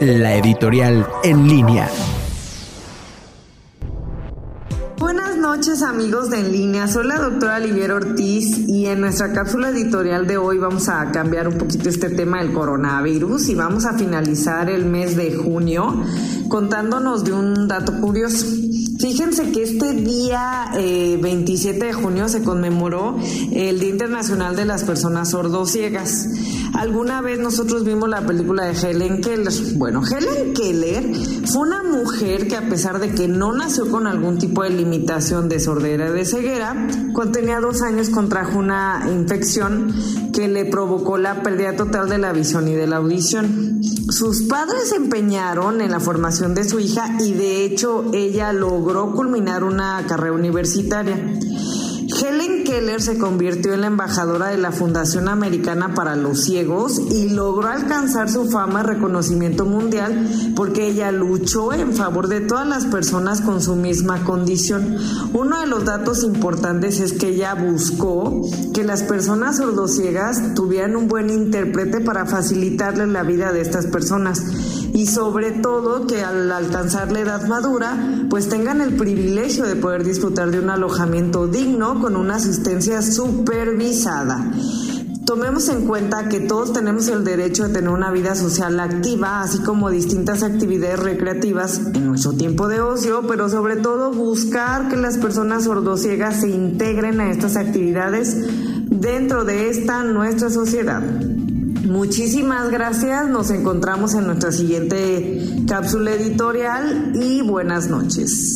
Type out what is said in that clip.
la editorial en línea. Buenas noches amigos de En Línea, soy la doctora Olivier Ortiz y en nuestra cápsula editorial de hoy vamos a cambiar un poquito este tema del coronavirus y vamos a finalizar el mes de junio contándonos de un dato curioso. Fíjense que este día 27 eh, de junio se conmemoró el Día Internacional de las Personas Sordociegas. Alguna vez nosotros vimos la película de Helen Keller. Bueno, Helen Keller fue una mujer que a pesar de que no nació con algún tipo de limitación de sordera de ceguera, cuando tenía dos años contrajo una infección que le provocó la pérdida total de la visión y de la audición. Sus padres se empeñaron en la formación de su hija y de hecho ella logró culminar una carrera universitaria. Helen Keller se convirtió en la embajadora de la Fundación Americana para los Ciegos y logró alcanzar su fama y reconocimiento mundial porque ella luchó en favor de todas las personas con su misma condición. Uno de los datos importantes es que ella buscó que las personas sordociegas tuvieran un buen intérprete para facilitarles la vida de estas personas y sobre todo que al alcanzar la edad madura pues tengan el privilegio de poder disfrutar de un alojamiento digno con una asistencia supervisada. Tomemos en cuenta que todos tenemos el derecho de tener una vida social activa, así como distintas actividades recreativas en nuestro tiempo de ocio, pero sobre todo buscar que las personas sordociegas se integren a estas actividades dentro de esta nuestra sociedad. Muchísimas gracias, nos encontramos en nuestra siguiente cápsula editorial y buenas noches.